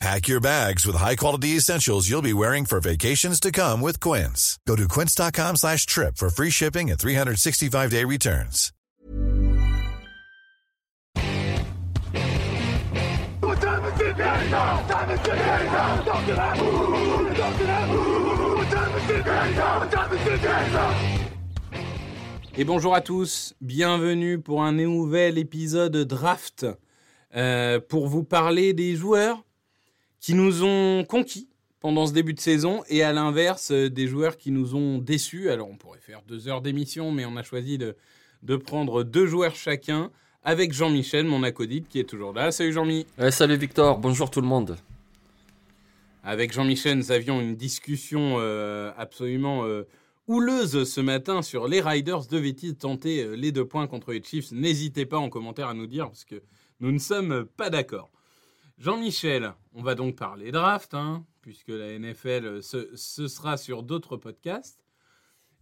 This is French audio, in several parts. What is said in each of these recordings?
Pack your bags with high-quality essentials you'll be wearing for vacations to come with Quince. Go to quince.com slash trip for free shipping and 365-day returns. Et bonjour à tous, bienvenue pour un nouvel épisode draft euh, pour vous parler des joueurs qui nous ont conquis pendant ce début de saison et à l'inverse euh, des joueurs qui nous ont déçus. Alors on pourrait faire deux heures d'émission mais on a choisi de, de prendre deux joueurs chacun avec Jean-Michel, mon acolyte qui est toujours là. Salut Jean-Mi. Ouais, salut Victor, bonjour tout le monde. Avec Jean-Michel, nous avions une discussion euh, absolument euh, houleuse ce matin sur les Riders. Devaient-ils tenter euh, les deux points contre les Chiefs? N'hésitez pas en commentaire à nous dire parce que nous ne sommes pas d'accord. Jean-Michel, on va donc parler draft, hein, puisque la NFL, euh, ce, sera sur d'autres podcasts.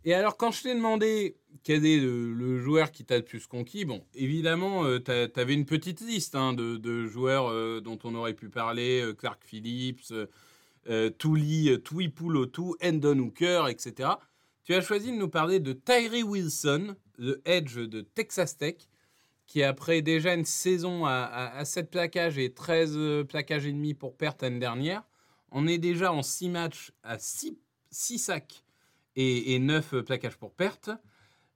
Et alors, quand je t'ai demandé quel est le, le joueur qui t'a le plus conquis, bon, évidemment, tu avais une petite liste hein, de, joueurs euh, dont on aurait pu parler, euh, Clark Phillips, euh, euh, Tuli, euh, Tuipulotu, Endon Hooker, etc. Tu as choisi de nous parler de Tyree Wilson, le Edge de Texas Tech, qui après déjà une saison à, à, à 7 plaquages et 13 euh, plaquages et demi pour perte l'année dernière, on est déjà en 6 matchs à 6, 6 sacs et, et 9 plaquages pour perte.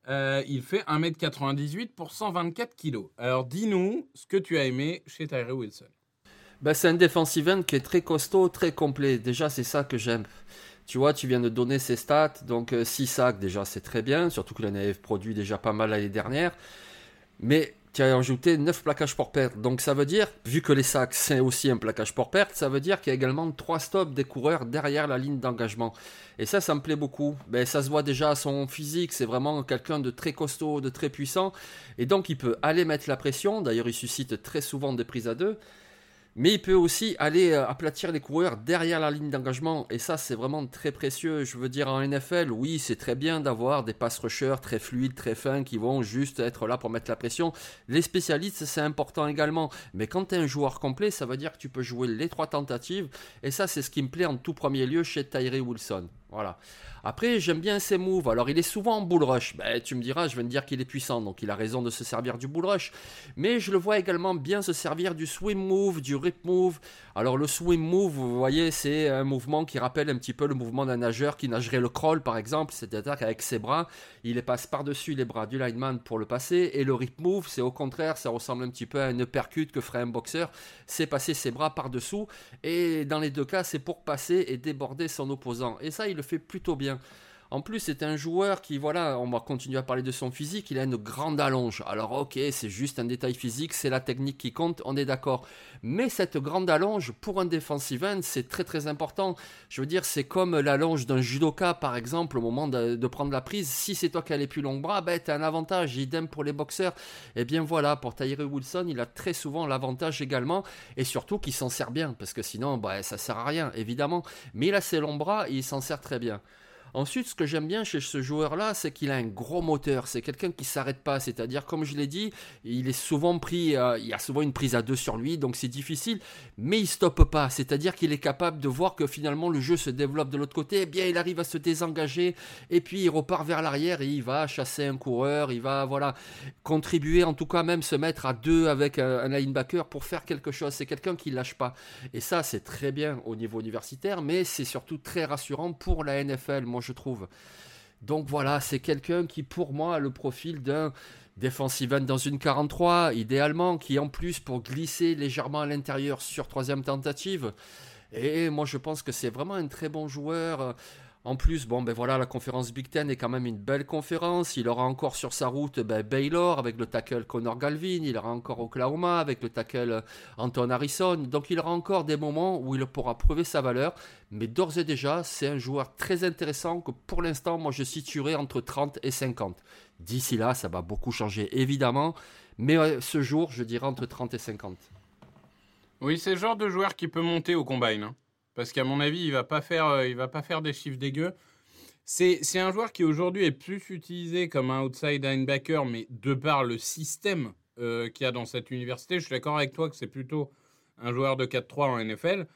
Euh, il fait 1m98 pour 124 kg. Alors dis-nous ce que tu as aimé chez Tyree Wilson. Bah, c'est un defensive end qui est très costaud, très complet. Déjà, c'est ça que j'aime. Tu vois, tu viens de donner ses stats. Donc, 6 sacs, déjà, c'est très bien. Surtout que l'année produit déjà pas mal l'année dernière. Mais tu as ajouté 9 plaquages pour perte. Donc, ça veut dire, vu que les sacs, c'est aussi un plaquage pour perte, ça veut dire qu'il y a également 3 stops des coureurs derrière la ligne d'engagement. Et ça, ça me plaît beaucoup. Ben, ça se voit déjà à son physique. C'est vraiment quelqu'un de très costaud, de très puissant. Et donc, il peut aller mettre la pression. D'ailleurs, il suscite très souvent des prises à deux. Mais il peut aussi aller euh, aplatir les coureurs derrière la ligne d'engagement. Et ça, c'est vraiment très précieux. Je veux dire, en NFL, oui, c'est très bien d'avoir des pass rushers très fluides, très fins, qui vont juste être là pour mettre la pression. Les spécialistes, c'est important également. Mais quand tu es un joueur complet, ça veut dire que tu peux jouer les trois tentatives. Et ça, c'est ce qui me plaît en tout premier lieu chez Tyree Wilson. Voilà. Après, j'aime bien ses moves. Alors, il est souvent en bull rush. Ben, tu me diras, je viens de dire qu'il est puissant, donc il a raison de se servir du bull rush. Mais je le vois également bien se servir du swim move, du rip move. Alors, le swim move, vous voyez, c'est un mouvement qui rappelle un petit peu le mouvement d'un nageur qui nagerait le crawl, par exemple. C'est-à-dire qu'avec ses bras, il passe par-dessus les bras du lineman pour le passer. Et le rip move, c'est au contraire, ça ressemble un petit peu à une percute que ferait un boxeur. C'est passer ses bras par-dessous. Et dans les deux cas, c'est pour passer et déborder son opposant. Et ça, il fait plutôt bien. En plus, c'est un joueur qui, voilà, on va continuer à parler de son physique, il a une grande allonge. Alors, ok, c'est juste un détail physique, c'est la technique qui compte, on est d'accord. Mais cette grande allonge, pour un defensive end, c'est très très important. Je veux dire, c'est comme l'allonge d'un judoka, par exemple, au moment de, prendre la prise. Si c'est toi qui as les plus longs bras, ben, t'as un avantage. Idem pour les boxeurs. Et bien voilà, pour Tyree Wilson, il a très souvent l'avantage également. Et surtout qu'il s'en sert bien, parce que sinon, ben, ça sert à rien, évidemment. Mais il a ses longs bras il s'en sert très bien. Ensuite, ce que j'aime bien chez ce joueur-là, c'est qu'il a un gros moteur. C'est quelqu'un qui s'arrête pas. C'est-à-dire, comme je l'ai dit, il est souvent pris, euh, il y a souvent une prise à deux sur lui, donc c'est difficile. Mais il stoppe pas. C'est-à-dire qu'il est capable de voir que finalement le jeu se développe de l'autre côté. Eh bien, il arrive à se désengager et puis il repart vers l'arrière et il va chasser un coureur. Il va, voilà, contribuer, en tout cas même se mettre à deux avec un, un linebacker pour faire quelque chose. C'est quelqu'un qui lâche pas. Et ça, c'est très bien au niveau universitaire, mais c'est surtout très rassurant pour la NFL. Je trouve. Donc voilà, c'est quelqu'un qui pour moi a le profil d'un defensive end dans une 43, idéalement, qui en plus pour glisser légèrement à l'intérieur sur troisième tentative. Et moi je pense que c'est vraiment un très bon joueur. En plus, bon, ben voilà, la conférence Big Ten est quand même une belle conférence. Il aura encore sur sa route ben, Baylor avec le tackle Connor Galvin. Il aura encore Oklahoma avec le tackle Anton Harrison. Donc il aura encore des moments où il pourra prouver sa valeur. Mais d'ores et déjà, c'est un joueur très intéressant que pour l'instant, moi je situerai entre 30 et 50. D'ici là, ça va beaucoup changer évidemment. Mais ce jour, je dirais entre 30 et 50. Oui, c'est le genre de joueur qui peut monter au combine. Hein. Parce qu'à mon avis, il va pas faire, euh, il va pas faire des chiffres dégueux. C'est un joueur qui aujourd'hui est plus utilisé comme un outside linebacker, mais de par le système euh, qu'il y a dans cette université, je suis d'accord avec toi que c'est plutôt un joueur de 4-3 en NFL.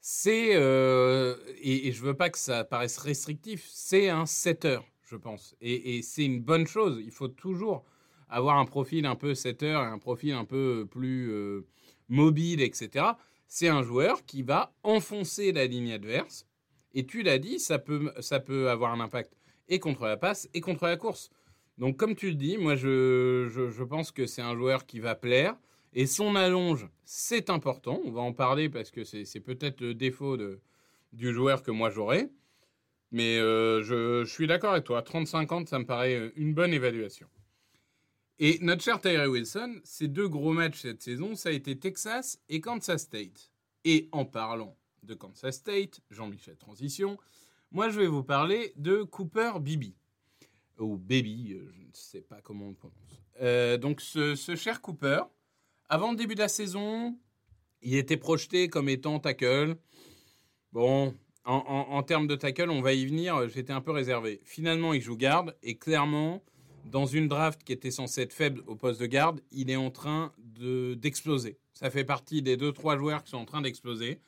C'est, euh, et, je veux pas que ça paraisse restrictif, c'est un setter, je pense. Et, et c'est une bonne chose. Il faut toujours avoir un profil un peu setter et un profil un peu plus mobile, etc c'est un joueur qui va enfoncer la ligne adverse. Et tu l'as dit, ça peut, ça peut avoir un impact et contre la passe et contre la course. Donc comme tu le dis, moi je, je, pense que c'est un joueur qui va plaire. Et son allonge, c'est important. On va en parler parce que c'est peut-être le défaut du joueur que moi j'aurais. Mais euh, je, je, suis d'accord avec toi. 30-50, ça me paraît une bonne évaluation. Et notre cher Tyree Wilson, ses deux gros matchs cette saison, ça a été Texas et Kansas State. Et en parlant de Kansas State, Jean-Michel Transition, moi je vais vous parler de Cooper Bibi. Ou Baby, euh, je ne sais pas comment on le prononce. Euh, donc ce, cher Cooper, avant le début de la saison, il était projeté comme étant tackle. Bon, en, en termes de tackle, on va y venir, j'étais un peu réservé. Finalement, il joue garde et clairement, dans une draft qui était censée être faible au poste de garde, il est en train d'exploser. Ça fait partie des deux trois joueurs qui sont en train d'exploser.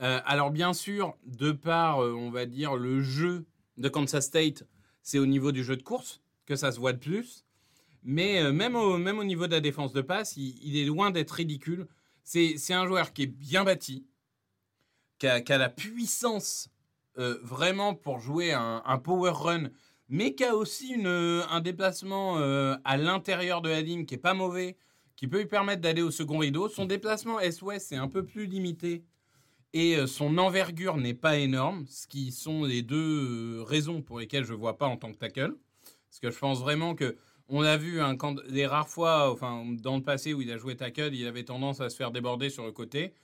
Euh, alors bien sûr, de par, euh, on va dire, le jeu de Kansas State, c'est au niveau du jeu de course que ça se voit de plus. Mais euh, même, au, même au niveau de la défense de passe, il, est loin d'être ridicule. C'est un joueur qui est bien bâti, qui a, la puissance vraiment pour jouer un, un power run mais qui a aussi euh, un déplacement euh, à l'intérieur de la ligne qui est pas mauvais, qui peut lui permettre d'aller au second rideau. Son déplacement est-ouest est un peu plus limité et euh, son envergure n'est pas énorme, ce qui sont les deux raisons pour lesquelles je ne vois pas en tant que tackle. Parce que je pense vraiment que on a vu quand, les rares fois, enfin dans le passé où il a joué tackle, il avait tendance à se faire déborder sur le côté.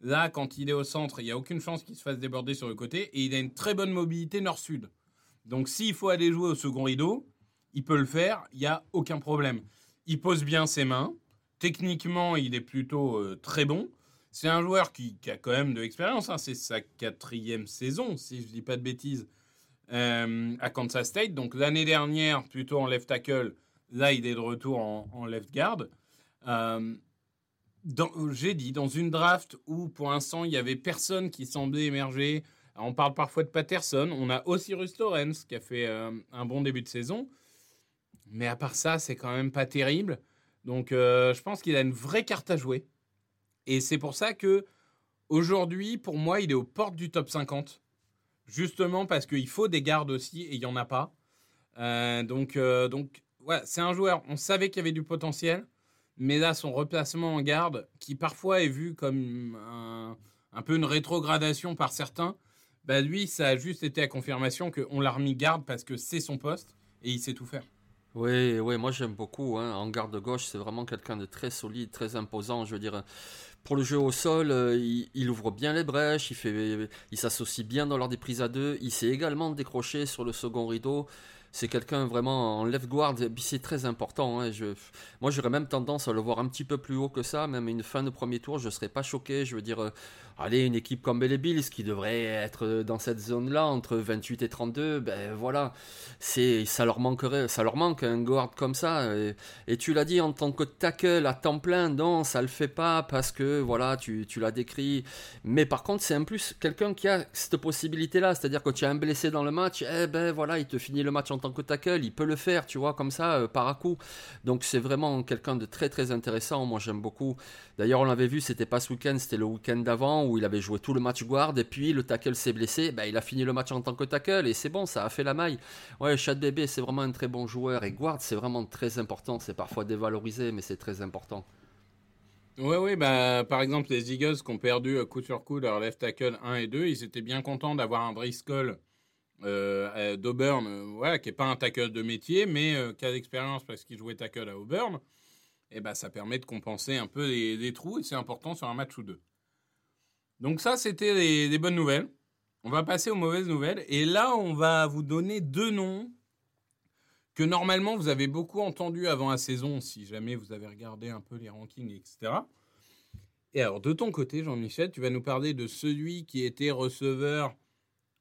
Là, quand il est au centre, il n'y a aucune chance qu'il se fasse déborder sur le côté et il a une très bonne mobilité nord-sud. Donc s'il faut aller jouer au second rideau, il peut le faire, il n'y a aucun problème. Il pose bien ses mains. Techniquement, il est plutôt euh, très bon. C'est un joueur qui, a quand même de l'expérience. Hein. C'est sa quatrième saison, si je ne dis pas de bêtises, euh, à Kansas State. Donc l'année dernière, plutôt en left tackle. Là, il est de retour en, left guard. Euh, j'ai dit, dans une draft où pour l'instant, il n'y avait personne qui semblait émerger on parle parfois de Patterson. On a aussi Russ Lawrence qui a fait euh, un bon début de saison. Mais à part ça, c'est quand même pas terrible. Donc euh, je pense qu'il a une vraie carte à jouer. Et c'est pour ça que aujourd'hui, pour moi, il est aux portes du top 50. Justement parce qu'il faut des gardes aussi et il n'y en a pas. Euh, donc, donc ouais, c'est un joueur, on savait qu'il y avait du potentiel. Mais là, son replacement en garde, qui parfois est vu comme un peu une rétrogradation par certains, bah lui, ça a juste été à confirmation qu'on l'a remis garde parce que c'est son poste et il sait tout faire. Oui, oui, moi j'aime beaucoup. Hein. En garde gauche, c'est vraiment quelqu'un de très solide, très imposant. Je veux dire, pour le jeu au sol, euh, il, ouvre bien les brèches, il fait, il s'associe bien dans l'ordre des prises à deux. Il sait également décrocher sur le second rideau c'est quelqu'un vraiment en left guard, c'est très important. Hein. Je, moi, j'aurais même tendance à le voir un petit peu plus haut que ça, même une fin de premier tour, je ne serais pas choqué. Je veux dire, euh, allez, une équipe comme les Bills qui devrait être dans cette zone-là, entre 28 et 32, ben voilà, c'est, ça leur manquerait, ça leur manque un guard comme ça. Et, tu l'as dit en tant que tackle à temps plein, non, ça le fait pas parce que voilà, tu, tu l'as décrit. Mais par contre, c'est en plus quelqu'un qui a cette possibilité-là, c'est-à-dire que tu as un blessé dans le match, eh ben voilà, il te finit le match en tant que tackle, il peut le faire, tu vois, comme ça, euh, par à coup. Donc c'est vraiment quelqu'un de très très intéressant, moi j'aime beaucoup. D'ailleurs, on l'avait vu, c'était pas ce week-end, c'était le week-end d'avant où il avait joué tout le match guard et puis le tackle s'est blessé, ben, il a fini le match en tant que tackle et c'est bon, ça a fait la maille. Ouais, Chad Bébé, c'est vraiment un très bon joueur et guard, c'est vraiment très important. C'est parfois dévalorisé, mais c'est très important. Oui, oui, bah, par exemple, les Eagles qui ont perdu coup sur coup leur left tackle 1 et 2, ils étaient bien contents d'avoir un Briscoe euh, d'Auburn, euh, qui n'est pas un tackle de métier, mais euh, qui a l'expérience parce qu'il jouait tackle à Auburn. Et bah, ça permet de compenser un peu les, trous et c'est important sur un match ou deux. Donc, ça, c'était les bonnes nouvelles. On va passer aux mauvaises nouvelles. Et là, on va vous donner deux noms que normalement vous avez beaucoup entendu avant la saison, si jamais vous avez regardé un peu les rankings, etc. Et alors, de ton côté, Jean-Michel, tu vas nous parler de celui qui était receveur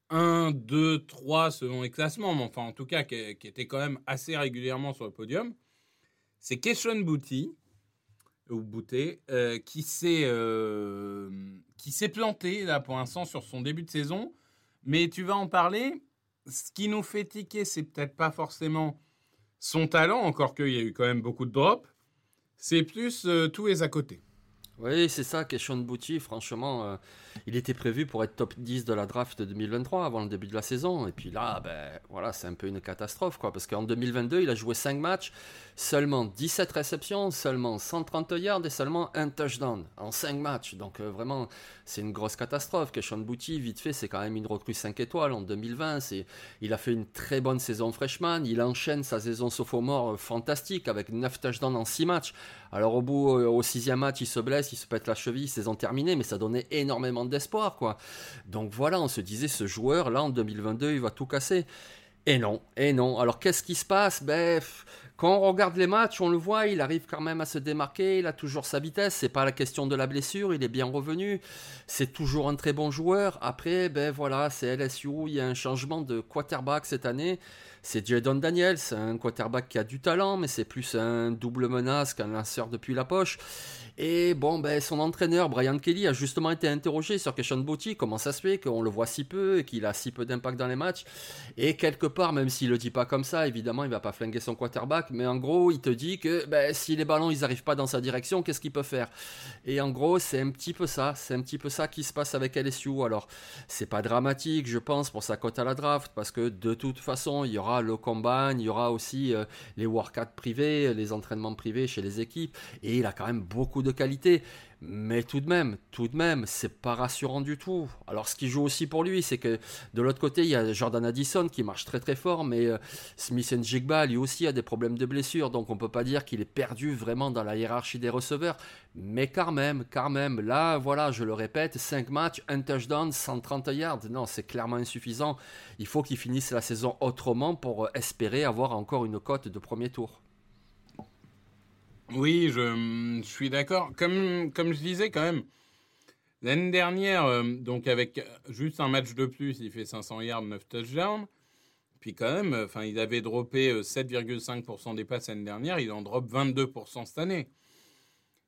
1, 2, 3 selon les classements, mais enfin, en tout cas, qui, était quand même assez régulièrement sur le podium. C'est Keshawn Booty, ou Bouté, euh, qui s'est euh, qui s'est planté là pour l'instant sur son début de saison. Mais tu vas en parler. Ce qui nous fait tiquer, c'est peut-être pas forcément son talent, encore qu'il y a eu quand même beaucoup de drops, c'est plus euh, tous les à côté. Oui, c'est ça, question de franchement, euh, il était prévu pour être top 10 de la draft 2023 avant le début de la saison. Et puis là, ben, voilà, c'est un peu une catastrophe, quoi. Parce qu'en 2022, il a joué 5 matchs, seulement 17 réceptions, seulement 130 yards et seulement un touchdown en 5 matchs. Donc euh, vraiment, c'est une grosse catastrophe. Question de vite fait, c'est quand même une recrue 5 étoiles en 2020. Il a fait une très bonne saison freshman. Il enchaîne sa saison sophomore fantastique avec 9 touchdowns en 6 matchs. Alors au bout, au sixième match, il se blesse, il se pète la cheville, saison terminée, mais ça donnait énormément d'espoir, quoi. Donc voilà, on se disait, ce joueur, là, en 2022, il va tout casser. Et non, et non. Alors qu'est-ce qui se passe? Ben, quand on regarde les matchs, on le voit, il arrive quand même à se démarquer, il a toujours sa vitesse, c'est pas la question de la blessure, il est bien revenu, c'est toujours un très bon joueur. Après, ben voilà, c'est LSU, il y a un changement de quarterback cette année c'est Jadon Daniels, un quarterback qui a du talent, mais c'est plus un double menace qu'un lanceur depuis la poche. Et bon, ben, son entraîneur, Brian Kelly, a justement été interrogé sur Keshawn Bouty, comment ça se fait qu'on le voit si peu et qu'il a si peu d'impact dans les matchs. Et quelque part, même s'il le dit pas comme ça, évidemment, il va pas flinguer son quarterback, mais en gros, il te dit que ben, si les ballons ils arrivent pas dans sa direction, qu'est-ce qu'il peut faire? Et en gros, c'est un petit peu ça, c'est un petit peu ça qui se passe avec LSU. Alors, c'est pas dramatique, je pense, pour sa cote à la draft, parce que de toute façon, il y aura le combine, il y aura aussi euh, les workouts privés, les entraînements privés chez les équipes, et il a quand même beaucoup de qualité. Mais tout de même, tout de même, c'est pas rassurant du tout. Alors, ce qui joue aussi pour lui, c'est que de l'autre côté, il y a Jordan Addison qui marche très très fort, mais euh, Smith Jigba, lui aussi, a des problèmes de blessure, donc on peut pas dire qu'il est perdu vraiment dans la hiérarchie des receveurs. Mais quand même, quand même, là, voilà, je le répète, 5 matchs, un touchdown, 130 yards. Non, c'est clairement insuffisant. Il faut qu'il finisse la saison autrement pour euh, espérer avoir encore une cote de premier tour. Oui, je, suis d'accord. Comme, je disais quand même, l'année dernière, euh, donc avec juste un match de plus, il fait 500 yards, 9 touchdowns. Puis quand même, enfin, il avait droppé 7,5% euh, des passes l'année dernière, il en drop 22% cette année.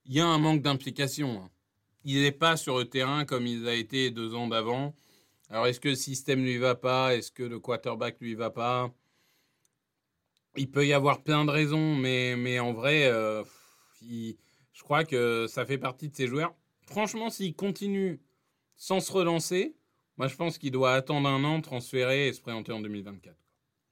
Il y a un manque d'implication. Hein. Il n'est pas sur le terrain comme il a été deux ans d'avant. Alors, est-ce que le système lui va pas? Est-ce que le quarterback lui va pas? Il peut y avoir plein de raisons, mais, en vrai, euh, je crois que ça fait partie de ces joueurs. Franchement, s'il continue sans se relancer, moi je pense qu'il doit attendre un an, transférer et se présenter en 2024.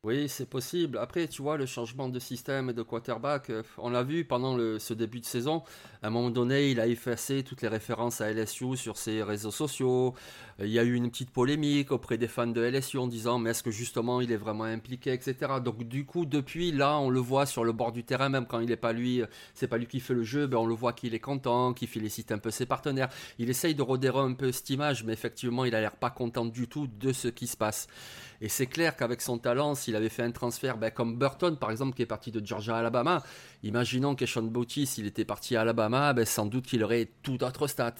Oui, c'est possible. Après, tu vois, le changement de système de quarterback, euh, on l'a vu pendant ce début de saison. À un moment donné, il a effacé toutes les références à LSU sur ses réseaux sociaux. Il y a eu une petite polémique auprès des fans de LSU en disant, mais est-ce que justement il est vraiment impliqué, etc. Donc, du coup, depuis là, on le voit sur le bord du terrain, même quand il n'est pas lui, euh, c'est pas lui qui fait le jeu, ben on le voit qu'il est content, qu'il félicite un peu ses partenaires. Il essaye de rodérer un peu cette image, mais effectivement, il a l'air pas content du tout de ce qui se passe. Et c'est clair qu'avec son talent, s'il avait fait un transfert ben, comme Burton, par exemple, qui est parti de Georgia à Alabama, imaginons que Sean Bouty, s'il était parti à Alabama, ben, sans doute qu'il aurait tout autre stat.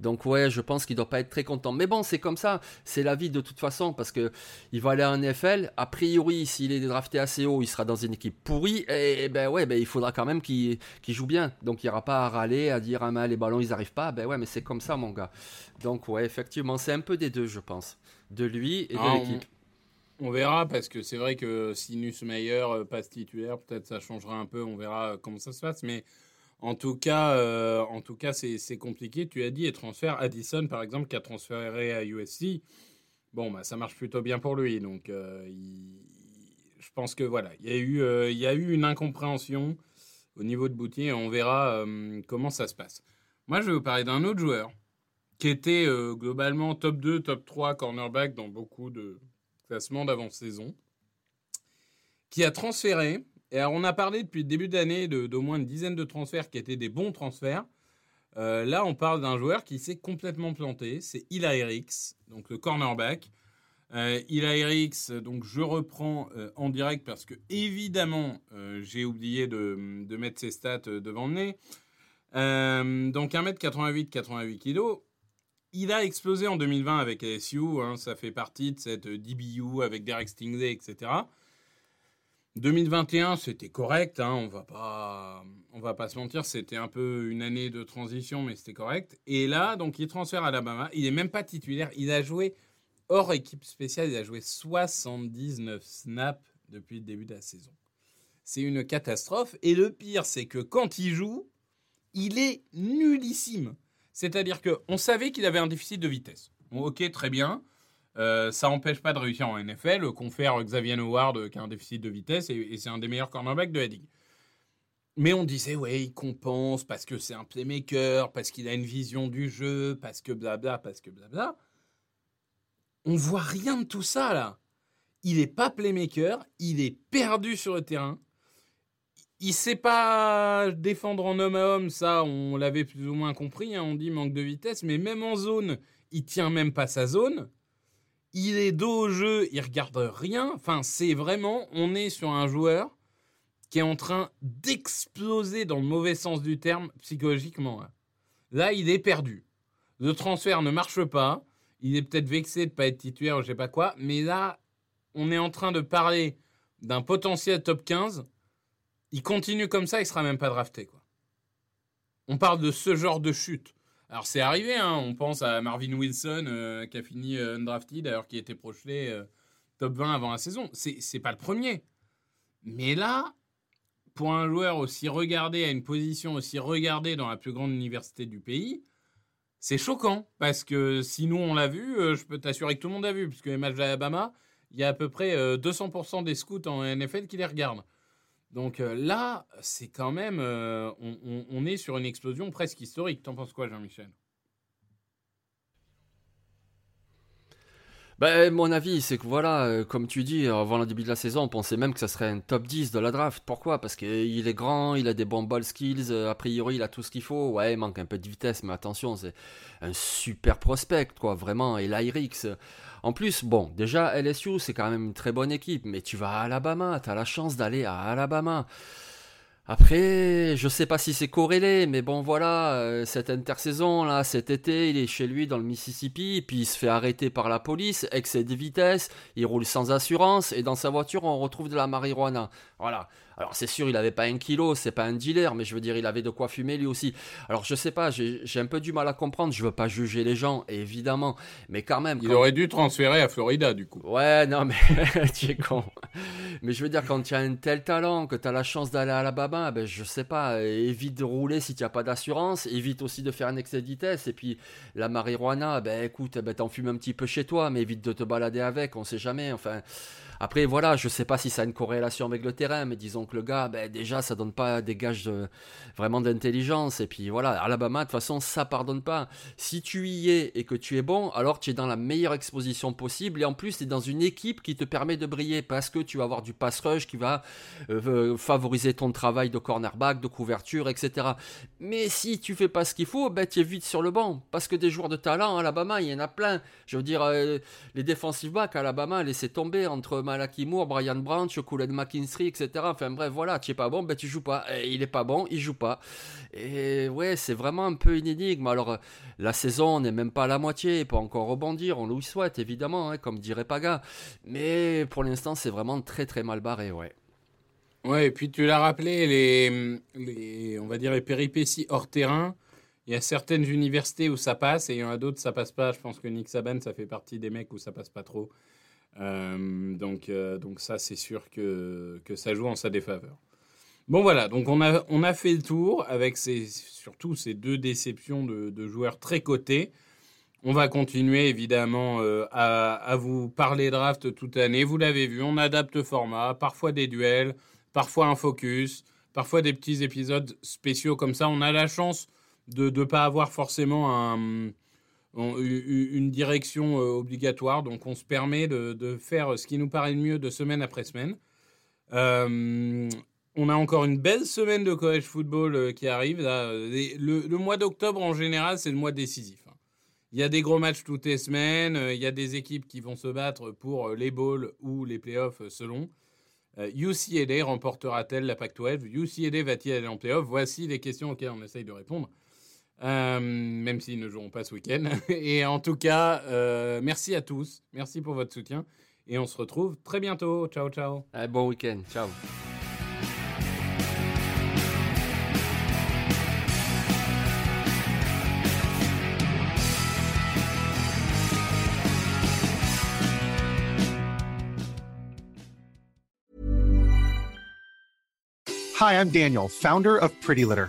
Donc ouais, je pense qu'il doit pas être très content. Mais bon, c'est comme ça, c'est la vie de toute façon, parce que il va aller en NFL. A priori, s'il est drafté assez haut, il sera dans une équipe pourrie. Et, ben ouais, ben il faudra quand même qu'il joue bien. Donc il n'y aura pas à râler, à dire ah les ballons ils arrivent pas. Ben ouais, mais c'est comme ça mon gars. Donc ouais, effectivement, c'est un peu des deux, je pense, de lui et de l'équipe. On verra, parce que c'est vrai que si Nussmeier euh, passe titulaire, peut-être ça changera un peu. On verra comment ça se passe. Mais en tout cas, euh, en tout cas c'est compliqué. Tu as dit, et transfert Addison, par exemple, qui a transféré à USC. Bon, bah, ça marche plutôt bien pour lui. Donc, euh, je pense que voilà, il y, a eu, euh, il y a eu une incompréhension au niveau de Boutier. On verra euh, comment ça se passe. Moi, je vais vous parler d'un autre joueur qui était euh, globalement top 2, top 3 cornerback dans beaucoup de classements d'avant-saison, qui a transféré. Et alors, on a parlé depuis le début d'année de- d'au moins une dizaine de transferts qui étaient des bons transferts. Euh, là, on parle d'un joueur qui s'est complètement planté. C'est Eli Ricks, donc le cornerback. Euh, Eli Ricks, donc je reprends euh, en direct parce que, évidemment, euh, j'ai oublié de, de mettre ses stats devant le nez. Donc 1m88, 88 kg. Il a explosé en 2020 avec LSU. hein, ça fait partie de cette euh, DBU avec Derek Stingley, etc. 2021, c'était correct. hein, on va pas, va pas se mentir. C'était un peu une année de transition, mais c'était correct. Et là, donc, il transfère à Alabama. Il est même pas titulaire. Il a joué hors équipe spéciale. Il a joué 79 snaps depuis le début de la saison. C'est une catastrophe. Et le pire, c'est que quand il joue, il est nullissime. C'est-à-dire qu'on savait qu'il avait un déficit de vitesse. Ok, très bien. Euh, ça n'empêche pas de réussir en NFL. Confère Xavier Howard euh, qui a un déficit de vitesse et, et c'est un des meilleurs cornerbacks de la ligue. Mais on disait, ouais, il compense parce que c'est un playmaker, parce qu'il a une vision du jeu, parce que blabla, parce que blabla. On voit rien de tout ça là. Il n'est pas playmaker, il est perdu sur le terrain. Il sait pas défendre en homme à homme, ça on l'avait plus ou moins compris. hein, on dit manque de vitesse, mais même en zone, il tient même pas sa zone. Il est dos au jeu, il regarde rien. Enfin, c'est vraiment, on est sur un joueur qui est en train d'exploser dans le mauvais sens du terme psychologiquement. hein. Là, il est perdu. Le transfert ne marche pas. Il est peut-être vexé de ne pas être titulaire ou je sais pas quoi. Mais là, on est en train de parler d'un potentiel top 15. Il continue comme ça, il sera même pas drafté. Quoi. On parle de ce genre de chute. Alors c'est arrivé, hein, on pense à Marvin Wilson euh, qui a fini euh, undrafted alors qu'il était projeté euh, top 20 avant la saison. C'est pas le premier. Mais là, pour un joueur aussi regardé, à une position aussi regardée dans la plus grande université du pays, c'est choquant. Parce que si nous on l'a vu, euh, je peux t'assurer que tout le monde a vu, puisque les matchs d'Alabama, il y a à peu près euh, 200% des scouts en NFL qui les regardent. Donc euh, là, c'est quand même. euh, on, est sur une explosion presque historique. T'en penses quoi, Jean-Michel? Ben, mon avis, c'est que voilà, euh, comme tu dis, avant le début de la saison, on pensait même que ça serait un top 10 de la draft. Pourquoi? Parce qu'il est grand, il a des bons ball skills, euh, a priori, il a tout ce qu'il faut. Ouais, il manque un peu de vitesse, mais attention, c'est un super prospect, quoi, vraiment. Et l'Irix. En plus, bon, déjà, LSU, c'est quand même une très bonne équipe, mais tu vas à Alabama, tu as la chance d'aller à Alabama. Après, je sais pas si c'est corrélé, mais bon voilà, euh, cette intersaison là, cet été, il est chez lui dans le Mississippi, puis il se fait arrêter par la police, excès de vitesse, il roule sans assurance, et dans sa voiture on retrouve de la marijuana. Voilà. Alors c'est sûr, il avait pas un kilo, c'est pas un dealer, mais je veux dire, il avait de quoi fumer lui aussi. Alors je sais pas, j'ai un peu du mal à comprendre, je veux pas juger les gens, évidemment, mais quand même. Il aurait dû transférer à Florida, du coup. Ouais, non, mais tu es con. Mais je veux dire, quand tu as un tel talent, que tu as la chance d'aller à Alabama, ben, je sais pas, évite de rouler si tu n'as pas d'assurance, évite aussi de faire un excès de vitesse. Et puis, la marijuana, ben écoute, ben, t'en fumes un petit peu chez toi, mais évite de te balader avec, on sait jamais. Enfin, après, voilà, je sais pas si ça a une corrélation avec le terrain, mais disons que le gars, ben, déjà, ça donne pas des gages vraiment d'intelligence. Et puis voilà, Alabama, de toute façon, ça pardonne pas. Si tu y es et que tu es bon, alors tu es dans la meilleure exposition possible. Et en plus, tu es dans une équipe qui te permet de briller parce que tu vas avoir du pass rush qui va euh, favoriser ton travail de cornerback, de couverture, etc. Mais si tu fais pas ce qu'il faut, ben, tu es vite sur le banc. Parce que des joueurs de talent à Alabama, il y en a plein. Je veux dire, euh, les defensive backs Alabama, laissez tomber entre Malaki Moore, Brian Branch, Kool McKinstry, etc. bref, voilà, tu es pas bon, ben tu joues pas. Et il est pas bon, il joue pas. Et ouais, c'est vraiment un peu une énigme. Alors, la saison n'est même pas à la moitié, il peut encore rebondir, on le souhaite évidemment, hein, comme dirait Paga. Mais pour l'instant, c'est vraiment très très mal barré, ouais. Ouais, et puis tu l'as rappelé, les, les, on va dire les péripéties hors terrain. Il y a certaines universités où ça passe et il y en a d'autres où ça passe pas. Je pense que Nick Saban, ça fait partie des mecs où ça passe pas trop. Euh, donc, euh, donc ça, c'est sûr que, ça joue en sa défaveur. Bon voilà, donc on a, on a fait le tour avec ces, surtout ces deux déceptions de, de joueurs très cotés. On va continuer évidemment euh, à, à, vous parler draft toute l'année. Vous l'avez vu, on adapte format, parfois des duels, parfois un focus, parfois des petits épisodes spéciaux comme ça. On a la chance de ne pas avoir forcément un, une direction obligatoire, donc on se permet de, faire ce qui nous paraît le mieux de semaine après semaine. Euh, on a encore une belle semaine de college football euh, qui arrive. Le, mois d'octobre, en général, c'est le mois décisif. Hein. Il y a des gros matchs toutes les semaines. Euh, il y a des équipes qui vont se battre pour les bowls ou les playoffs selon. UCLA remportera-t-elle la Pac-12 UCLA va-t-il aller en playoff? Voici les questions auxquelles on essaye de répondre. Euh, même s'ils ne joueront pas ce week-end. Et en tout cas, euh, merci à tous. Merci pour votre soutien. Et on se retrouve très bientôt. Ciao, ciao. Bon week-end. Ciao. Hi, I'm Daniel, founder of Pretty Litter.